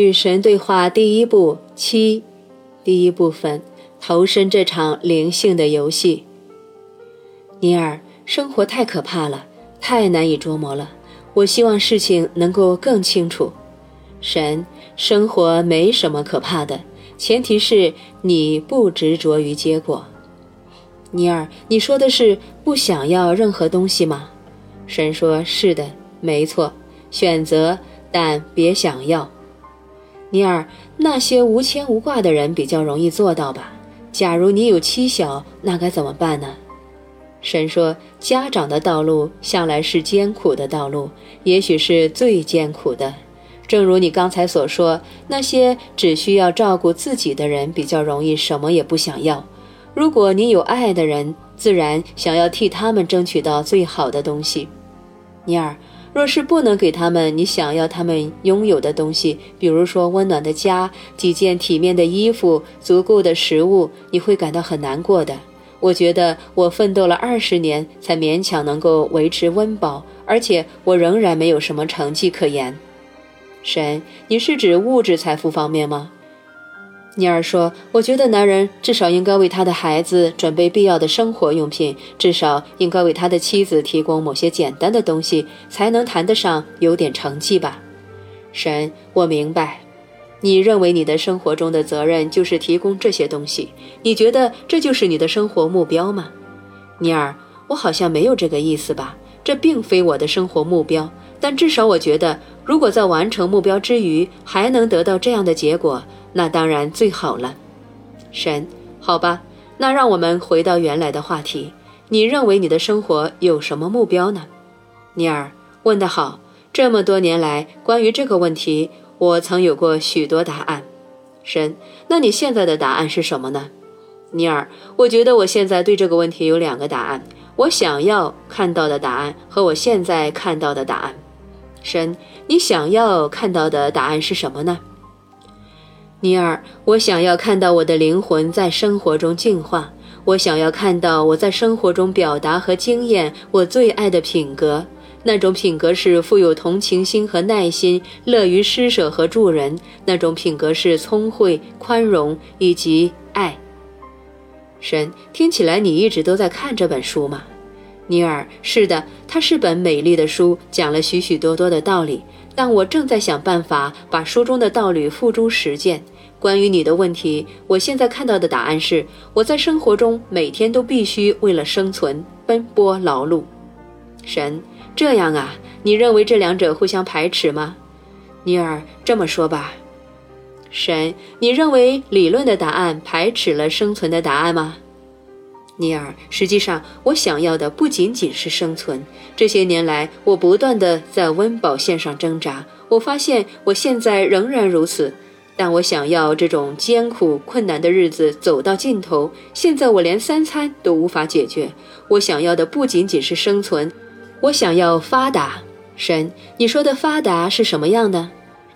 与神对话第一部七，第一部分：投身这场灵性的游戏。尼尔，生活太可怕了，太难以捉摸了。我希望事情能够更清楚。神，生活没什么可怕的，前提是你不执着于结果。尼尔，你说的是不想要任何东西吗？神说：“是的，没错，选择，但别想要。”尼尔，那些无牵无挂的人比较容易做到吧？假如你有妻小，那该怎么办呢？神说：“家长的道路向来是艰苦的道路，也许是最艰苦的。正如你刚才所说，那些只需要照顾自己的人比较容易什么也不想要。如果你有爱的人，自然想要替他们争取到最好的东西。”尼尔。若是不能给他们你想要他们拥有的东西，比如说温暖的家、几件体面的衣服、足够的食物，你会感到很难过的。我觉得我奋斗了二十年，才勉强能够维持温饱，而且我仍然没有什么成绩可言。神，你是指物质财富方面吗？尼尔说：“我觉得男人至少应该为他的孩子准备必要的生活用品，至少应该为他的妻子提供某些简单的东西，才能谈得上有点成绩吧。”神，我明白，你认为你的生活中的责任就是提供这些东西，你觉得这就是你的生活目标吗？尼尔，我好像没有这个意思吧？这并非我的生活目标，但至少我觉得，如果在完成目标之余还能得到这样的结果。那当然最好了，神，好吧，那让我们回到原来的话题。你认为你的生活有什么目标呢？尼尔问得好，这么多年来，关于这个问题，我曾有过许多答案。神，那你现在的答案是什么呢？尼尔，我觉得我现在对这个问题有两个答案：我想要看到的答案和我现在看到的答案。神，你想要看到的答案是什么呢？尼尔，我想要看到我的灵魂在生活中净化。我想要看到我在生活中表达和经验我最爱的品格。那种品格是富有同情心和耐心，乐于施舍和助人。那种品格是聪慧、宽容以及爱。神，听起来你一直都在看这本书吗？尼尔，是的，它是本美丽的书，讲了许许多多的道理。但我正在想办法把书中的道理付诸实践。关于你的问题，我现在看到的答案是：我在生活中每天都必须为了生存奔波劳碌。神，这样啊？你认为这两者互相排斥吗？尼尔，这么说吧。神，你认为理论的答案排斥了生存的答案吗？尼尔，实际上，我想要的不仅仅是生存。这些年来，我不断地在温饱线上挣扎。我发现我现在仍然如此，但我想要这种艰苦困难的日子走到尽头。现在我连三餐都无法解决。我想要的不仅仅是生存，我想要发达。神，你说的发达是什么样的？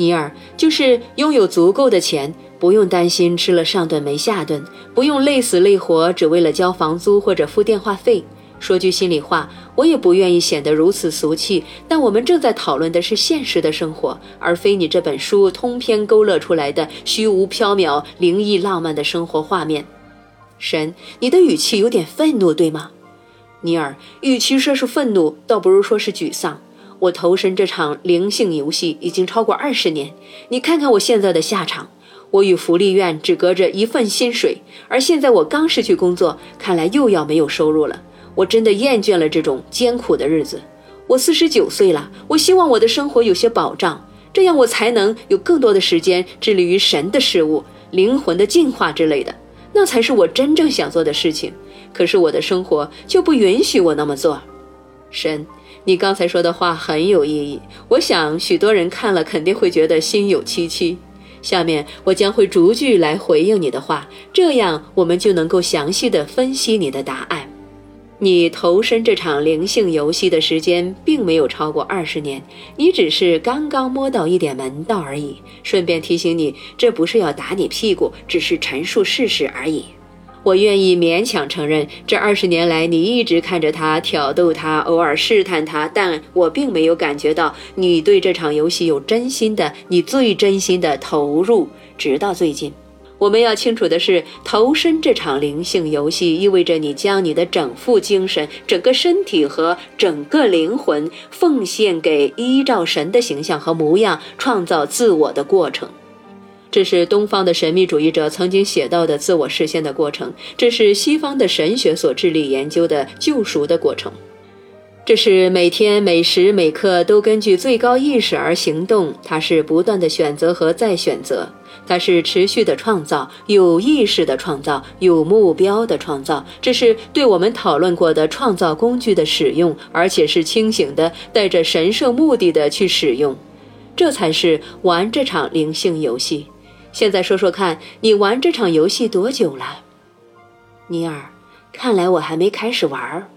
尼尔，就是拥有足够的钱。不用担心吃了上顿没下顿，不用累死累活只为了交房租或者付电话费。说句心里话，我也不愿意显得如此俗气。但我们正在讨论的是现实的生活，而非你这本书通篇勾勒出来的虚无缥缈、灵异浪漫的生活画面。神，你的语气有点愤怒，对吗？尼尔，与其说是愤怒，倒不如说是沮丧。我投身这场灵性游戏已经超过二十年，你看看我现在的下场。我与福利院只隔着一份薪水，而现在我刚失去工作，看来又要没有收入了。我真的厌倦了这种艰苦的日子。我四十九岁了，我希望我的生活有些保障，这样我才能有更多的时间致力于神的事物、灵魂的进化之类的，那才是我真正想做的事情。可是我的生活就不允许我那么做。神，你刚才说的话很有意义，我想许多人看了肯定会觉得心有戚戚。下面我将会逐句来回应你的话，这样我们就能够详细的分析你的答案。你投身这场灵性游戏的时间并没有超过二十年，你只是刚刚摸到一点门道而已。顺便提醒你，这不是要打你屁股，只是陈述事实而已。我愿意勉强承认，这二十年来你一直看着他，挑逗他，偶尔试探他，但我并没有感觉到你对这场游戏有真心的、你最真心的投入。直到最近，我们要清楚的是，投身这场灵性游戏，意味着你将你的整副精神、整个身体和整个灵魂奉献给依照神的形象和模样创造自我的过程。这是东方的神秘主义者曾经写到的自我实现的过程，这是西方的神学所致力研究的救赎的过程，这是每天每时每刻都根据最高意识而行动，它是不断的选择和再选择，它是持续的创造，有意识的创造，有目标的创造，这是对我们讨论过的创造工具的使用，而且是清醒的，带着神圣目的的去使用，这才是玩这场灵性游戏。现在说说看，你玩这场游戏多久了，尼尔？看来我还没开始玩儿。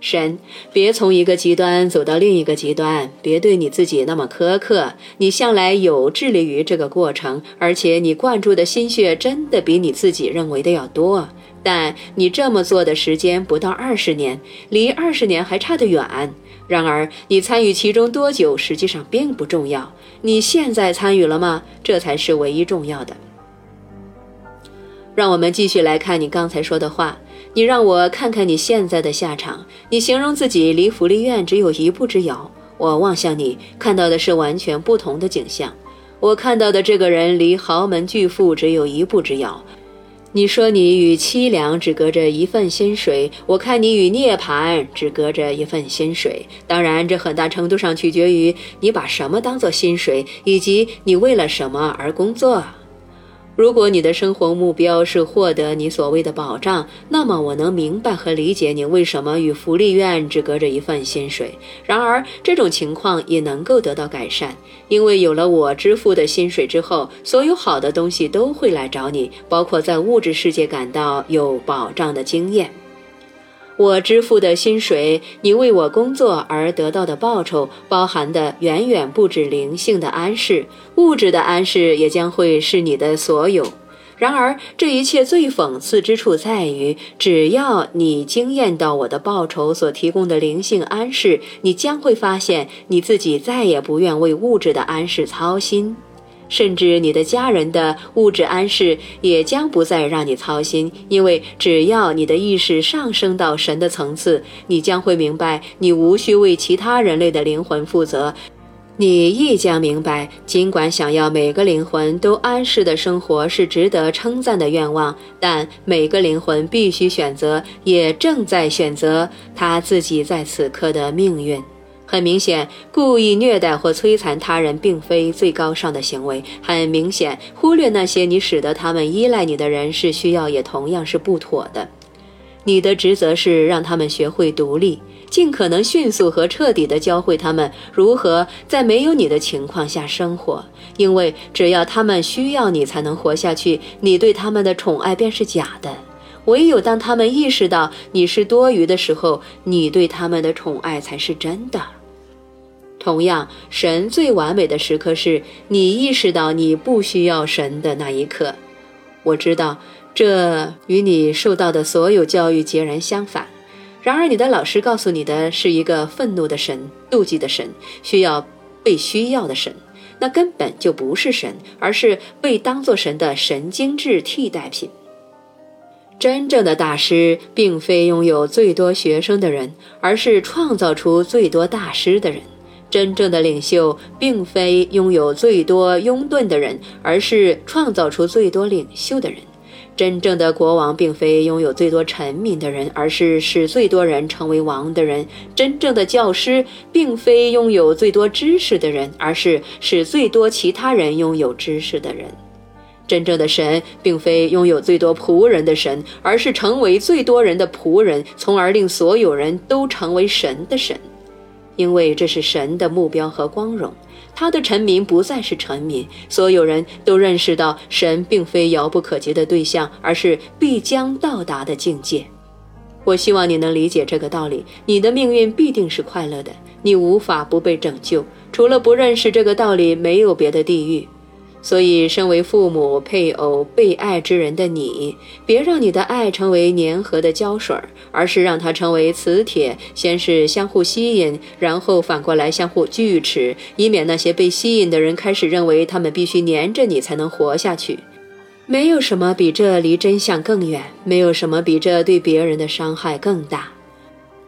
神，别从一个极端走到另一个极端，别对你自己那么苛刻。你向来有致力于这个过程，而且你灌注的心血真的比你自己认为的要多。但你这么做的时间不到二十年，离二十年还差得远。然而，你参与其中多久，实际上并不重要。你现在参与了吗？这才是唯一重要的。让我们继续来看你刚才说的话。你让我看看你现在的下场。你形容自己离福利院只有一步之遥。我望向你，看到的是完全不同的景象。我看到的这个人离豪门巨富只有一步之遥。你说你与凄凉只隔着一份薪水，我看你与涅槃只隔着一份薪水。当然，这很大程度上取决于你把什么当做薪水，以及你为了什么而工作。如果你的生活目标是获得你所谓的保障，那么我能明白和理解你为什么与福利院只隔着一份薪水。然而，这种情况也能够得到改善，因为有了我支付的薪水之后，所有好的东西都会来找你，包括在物质世界感到有保障的经验。我支付的薪水，你为我工作而得到的报酬，包含的远远不止灵性的安适，物质的安适也将会是你的所有。然而，这一切最讽刺之处在于，只要你惊艳到我的报酬所提供的灵性安适，你将会发现你自己再也不愿为物质的安适操心。甚至你的家人的物质安适也将不再让你操心，因为只要你的意识上升到神的层次，你将会明白，你无需为其他人类的灵魂负责。你亦将明白，尽管想要每个灵魂都安适的生活是值得称赞的愿望，但每个灵魂必须选择，也正在选择他自己在此刻的命运。很明显，故意虐待或摧残他人并非最高尚的行为。很明显，忽略那些你使得他们依赖你的人是需要，也同样是不妥的。你的职责是让他们学会独立，尽可能迅速和彻底地教会他们如何在没有你的情况下生活。因为只要他们需要你才能活下去，你对他们的宠爱便是假的。唯有当他们意识到你是多余的时候，你对他们的宠爱才是真的。同样，神最完美的时刻是你意识到你不需要神的那一刻。我知道这与你受到的所有教育截然相反。然而，你的老师告诉你的是一个愤怒的神、妒忌的神、需要被需要的神，那根本就不是神，而是被当作神的神经质替代品。真正的大师并非拥有最多学生的人，而是创造出最多大师的人。真正的领袖并非拥有最多拥趸的人，而是创造出最多领袖的人。真正的国王并非拥有最多臣民的人，而是使最多人成为王的人。真正的教师并非拥有最多知识的人，而是使最多其他人拥有知识的人。真正的神并非拥有最多仆人的神，而是成为最多人的仆人，从而令所有人都成为神的神。因为这是神的目标和光荣，他的臣民不再是臣民，所有人都认识到神并非遥不可及的对象，而是必将到达的境界。我希望你能理解这个道理，你的命运必定是快乐的，你无法不被拯救。除了不认识这个道理，没有别的地狱。所以，身为父母、配偶、被爱之人的你，别让你的爱成为粘合的胶水，而是让它成为磁铁，先是相互吸引，然后反过来相互锯齿，以免那些被吸引的人开始认为他们必须粘着你才能活下去。没有什么比这离真相更远，没有什么比这对别人的伤害更大。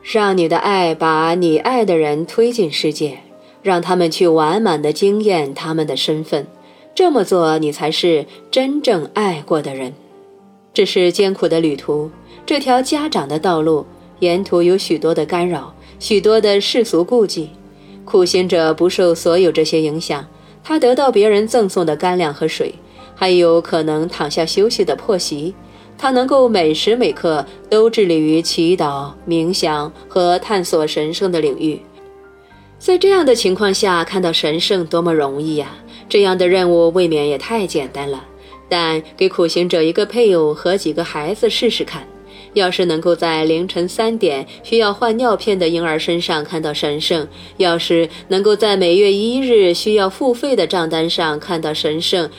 让你的爱把你爱的人推进世界，让他们去完满的经验他们的身份。这么做，你才是真正爱过的人。这是艰苦的旅途，这条家长的道路，沿途有许多的干扰，许多的世俗顾忌。苦行者不受所有这些影响，他得到别人赠送的干粮和水，还有可能躺下休息的破席。他能够每时每刻都致力于祈祷、冥想和探索神圣的领域。在这样的情况下，看到神圣多么容易呀！这样的任务未免也太简单了。但给苦行者一个配偶和几个孩子试试看，要是能够在凌晨三点需要换尿片的婴儿身上看到神圣，要是能够在每月一日需要付费的账单上看到神圣，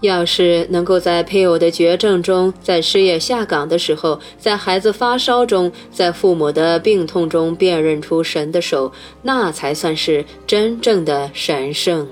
要是能够在配偶的绝症中，在失业下岗的时候，在孩子发烧中，在父母的病痛中辨认出神的手，那才算是真正的神圣。